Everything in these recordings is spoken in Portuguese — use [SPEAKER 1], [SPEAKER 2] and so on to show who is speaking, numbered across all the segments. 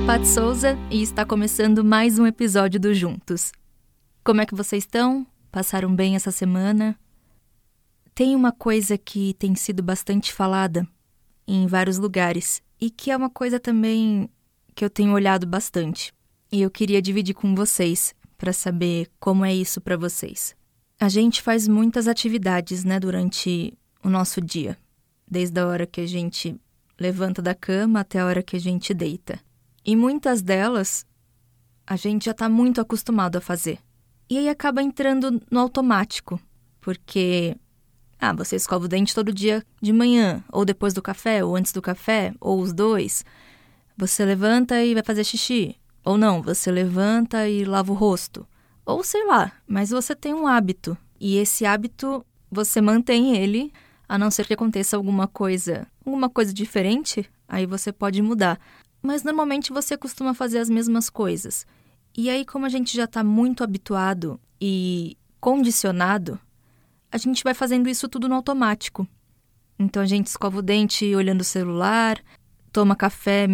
[SPEAKER 1] a Pat Souza e está começando mais um episódio do Juntos. Como é que vocês estão? Passaram bem essa semana? Tem uma coisa que tem sido bastante falada em vários lugares e que é uma coisa também que eu tenho olhado bastante. E eu queria dividir com vocês para saber como é isso para vocês. A gente faz muitas atividades, né, durante o nosso dia, desde a hora que a gente levanta da cama até a hora que a gente deita. E muitas delas a gente já está muito acostumado a fazer. E aí acaba entrando no automático, porque ah, você escova o dente todo dia de manhã, ou depois do café, ou antes do café, ou os dois. Você levanta e vai fazer xixi. Ou não, você levanta e lava o rosto. Ou sei lá, mas você tem um hábito. E esse hábito, você mantém ele, a não ser que aconteça alguma coisa, alguma coisa diferente, aí você pode mudar. Mas normalmente você costuma fazer as mesmas coisas. E aí, como a gente já está muito habituado e condicionado, a gente vai fazendo isso tudo no automático. Então a gente escova o dente olhando o celular, toma café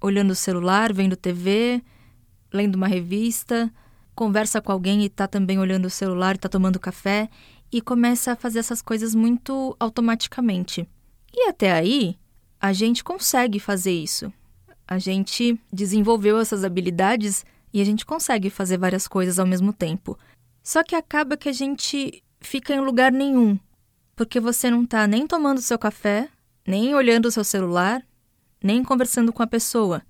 [SPEAKER 1] olhando o celular, vendo TV, lendo uma revista, conversa com alguém e está também olhando o celular está tomando café e começa a fazer essas coisas muito automaticamente. E até aí, a gente consegue fazer isso. A gente desenvolveu essas habilidades e a gente consegue fazer várias coisas ao mesmo tempo. Só que acaba que a gente fica em lugar nenhum, porque você não está nem tomando seu café, nem olhando o seu celular, nem conversando com a pessoa.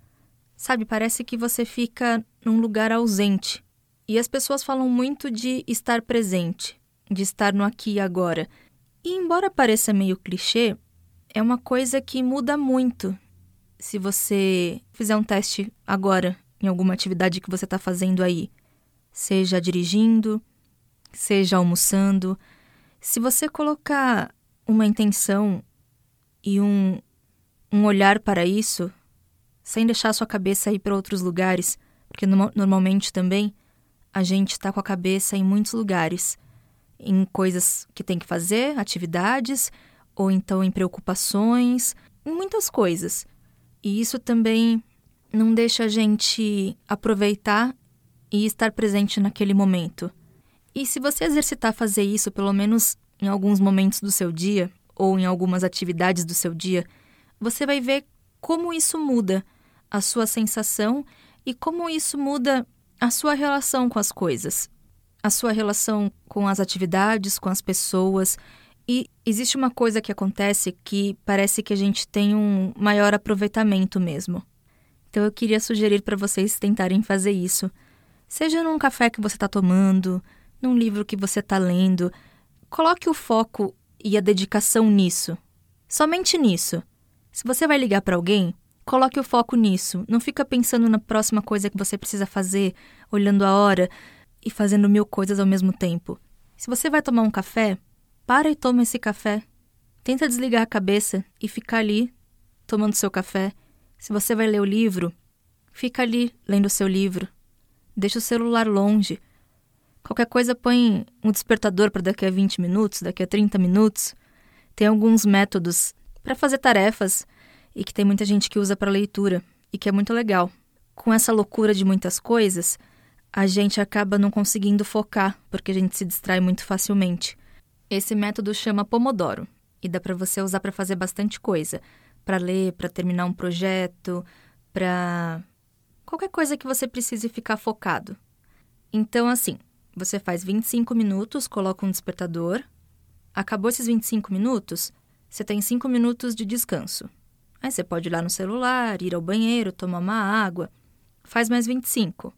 [SPEAKER 1] Sabe, parece que você fica num lugar ausente. E as pessoas falam muito de estar presente, de estar no aqui e agora. E embora pareça meio clichê, é uma coisa que muda muito. Se você fizer um teste agora em alguma atividade que você está fazendo aí, seja dirigindo, seja almoçando, se você colocar uma intenção e um, um olhar para isso, sem deixar sua cabeça ir para outros lugares, porque no, normalmente também a gente está com a cabeça em muitos lugares, em coisas que tem que fazer, atividades, ou então em preocupações, em muitas coisas. E isso também não deixa a gente aproveitar e estar presente naquele momento. E se você exercitar fazer isso pelo menos em alguns momentos do seu dia, ou em algumas atividades do seu dia, você vai ver como isso muda a sua sensação e como isso muda a sua relação com as coisas, a sua relação com as atividades, com as pessoas. E existe uma coisa que acontece que parece que a gente tem um maior aproveitamento mesmo. Então eu queria sugerir para vocês tentarem fazer isso. Seja num café que você está tomando, num livro que você está lendo, coloque o foco e a dedicação nisso. Somente nisso. Se você vai ligar para alguém, coloque o foco nisso. Não fica pensando na próxima coisa que você precisa fazer, olhando a hora e fazendo mil coisas ao mesmo tempo. Se você vai tomar um café, para e toma esse café. Tenta desligar a cabeça e ficar ali tomando seu café. Se você vai ler o livro, fica ali lendo o seu livro. Deixa o celular longe. Qualquer coisa põe um despertador para daqui a 20 minutos, daqui a 30 minutos. Tem alguns métodos para fazer tarefas e que tem muita gente que usa para leitura e que é muito legal. Com essa loucura de muitas coisas, a gente acaba não conseguindo focar porque a gente se distrai muito facilmente. Esse método chama Pomodoro e dá para você usar para fazer bastante coisa, para ler, para terminar um projeto, para qualquer coisa que você precise ficar focado. Então, assim, você faz 25 minutos, coloca um despertador. Acabou esses 25 minutos, você tem 5 minutos de descanso. Aí você pode ir lá no celular, ir ao banheiro, tomar uma água. Faz mais 25.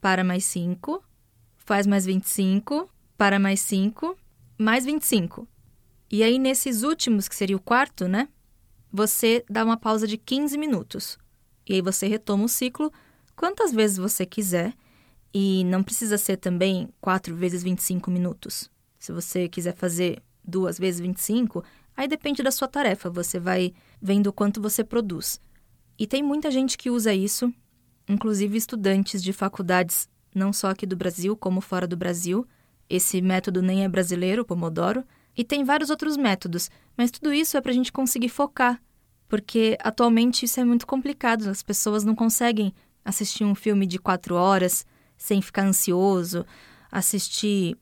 [SPEAKER 1] Para mais 5. Faz mais 25. Para mais 5. Mais 25. E aí, nesses últimos, que seria o quarto, né? Você dá uma pausa de 15 minutos. E aí você retoma o ciclo quantas vezes você quiser. E não precisa ser também 4 vezes 25 minutos. Se você quiser fazer duas vezes 25, Aí depende da sua tarefa, você vai vendo o quanto você produz. E tem muita gente que usa isso, inclusive estudantes de faculdades, não só aqui do Brasil, como fora do Brasil. Esse método nem é brasileiro, o Pomodoro. E tem vários outros métodos, mas tudo isso é para a gente conseguir focar, porque atualmente isso é muito complicado, as pessoas não conseguem assistir um filme de quatro horas sem ficar ansioso, assistir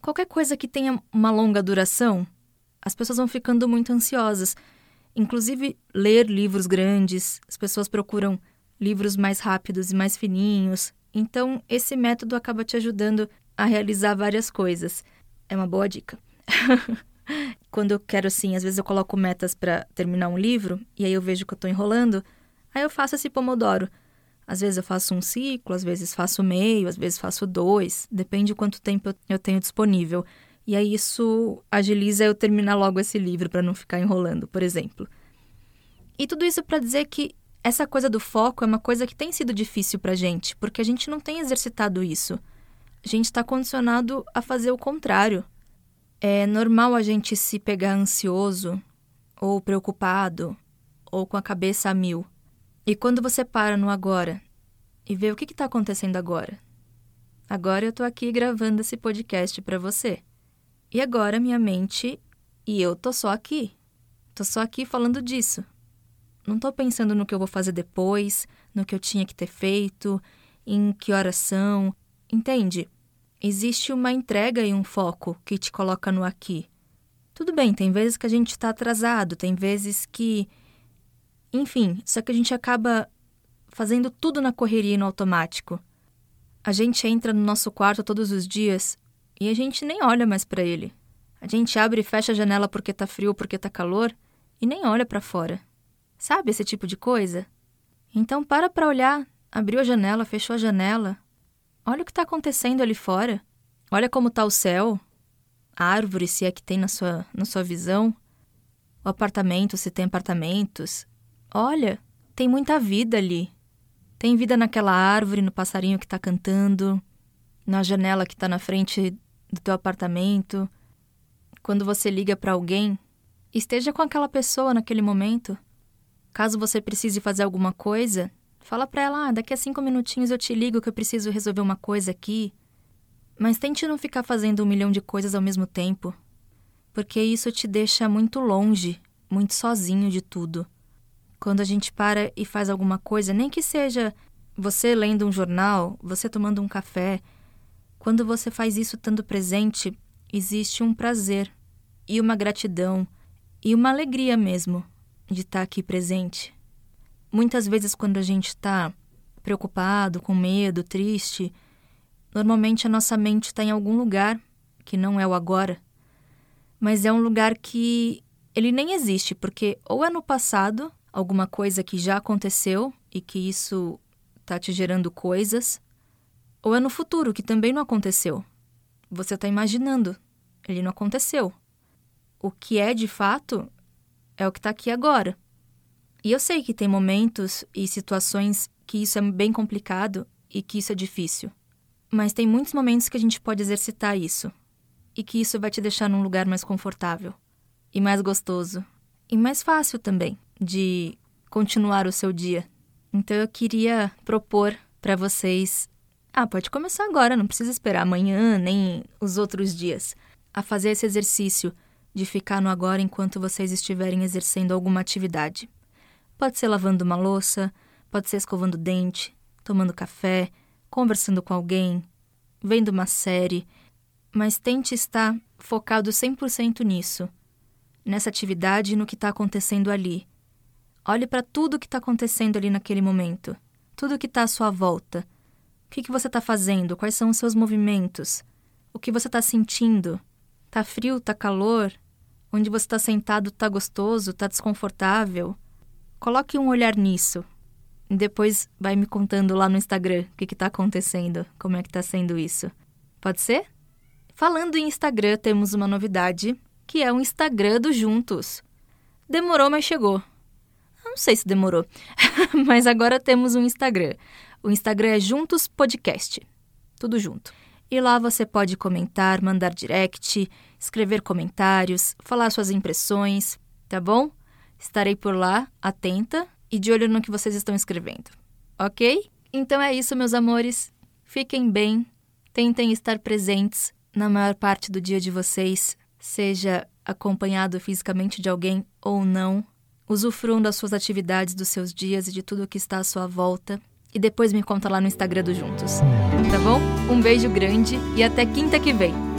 [SPEAKER 1] qualquer coisa que tenha uma longa duração, as pessoas vão ficando muito ansiosas. Inclusive, ler livros grandes, as pessoas procuram livros mais rápidos e mais fininhos. Então, esse método acaba te ajudando a realizar várias coisas. É uma boa dica. Quando eu quero assim, às vezes eu coloco metas para terminar um livro e aí eu vejo que eu tô enrolando, aí eu faço esse pomodoro. Às vezes eu faço um ciclo, às vezes faço meio, às vezes faço dois, depende de quanto tempo eu tenho disponível. E aí isso agiliza eu terminar logo esse livro para não ficar enrolando, por exemplo. E tudo isso para dizer que essa coisa do foco é uma coisa que tem sido difícil pra gente, porque a gente não tem exercitado isso. A gente está condicionado a fazer o contrário. É normal a gente se pegar ansioso, ou preocupado, ou com a cabeça a mil. E quando você para no agora e vê o que está acontecendo agora? Agora eu estou aqui gravando esse podcast para você. E agora minha mente e eu tô só aqui. Tô só aqui falando disso. Não tô pensando no que eu vou fazer depois, no que eu tinha que ter feito, em que horas são. Entende? Existe uma entrega e um foco que te coloca no aqui. Tudo bem, tem vezes que a gente está atrasado, tem vezes que. Enfim, só que a gente acaba fazendo tudo na correria e no automático. A gente entra no nosso quarto todos os dias e a gente nem olha mais para ele. A gente abre e fecha a janela porque tá frio, porque tá calor e nem olha para fora. Sabe esse tipo de coisa? Então para para olhar, abriu a janela, fechou a janela, Olha o que está acontecendo ali fora. Olha como está o céu, a árvore, se é que tem na sua, na sua visão, o apartamento, se tem apartamentos. Olha, tem muita vida ali. Tem vida naquela árvore, no passarinho que está cantando, na janela que está na frente do teu apartamento. Quando você liga para alguém, esteja com aquela pessoa naquele momento. Caso você precise fazer alguma coisa, Fala pra ela, ah, daqui a cinco minutinhos eu te ligo que eu preciso resolver uma coisa aqui. Mas tente não ficar fazendo um milhão de coisas ao mesmo tempo, porque isso te deixa muito longe, muito sozinho de tudo. Quando a gente para e faz alguma coisa, nem que seja você lendo um jornal, você tomando um café, quando você faz isso estando presente, existe um prazer e uma gratidão e uma alegria mesmo de estar aqui presente. Muitas vezes, quando a gente está preocupado, com medo, triste, normalmente a nossa mente está em algum lugar que não é o agora, mas é um lugar que ele nem existe, porque ou é no passado, alguma coisa que já aconteceu e que isso está te gerando coisas, ou é no futuro, que também não aconteceu. Você está imaginando, ele não aconteceu. O que é de fato é o que está aqui agora. E eu sei que tem momentos e situações que isso é bem complicado e que isso é difícil. Mas tem muitos momentos que a gente pode exercitar isso. E que isso vai te deixar num lugar mais confortável. E mais gostoso. E mais fácil também de continuar o seu dia. Então eu queria propor para vocês. Ah, pode começar agora, não precisa esperar amanhã nem os outros dias. A fazer esse exercício de ficar no agora enquanto vocês estiverem exercendo alguma atividade. Pode ser lavando uma louça, pode ser escovando dente, tomando café, conversando com alguém, vendo uma série, mas tente estar focado 100% nisso, nessa atividade e no que está acontecendo ali. Olhe para tudo o que está acontecendo ali naquele momento, tudo o que está à sua volta. O que, que você está fazendo? Quais são os seus movimentos? O que você está sentindo? Tá frio? Tá calor? Onde você está sentado tá gostoso? Tá desconfortável? Coloque um olhar nisso. Depois vai me contando lá no Instagram o que está acontecendo, como é que está sendo isso. Pode ser? Falando em Instagram, temos uma novidade, que é o Instagram do Juntos. Demorou, mas chegou. Não sei se demorou, mas agora temos um Instagram. O Instagram é Juntos Podcast. Tudo junto. E lá você pode comentar, mandar direct, escrever comentários, falar suas impressões, tá bom? Estarei por lá, atenta e de olho no que vocês estão escrevendo. Ok? Então é isso, meus amores. Fiquem bem, tentem estar presentes na maior parte do dia de vocês, seja acompanhado fisicamente de alguém ou não. Usufruam das suas atividades dos seus dias e de tudo o que está à sua volta. e depois me conta lá no Instagram do Juntos. Tá bom? Um beijo grande e até quinta que vem.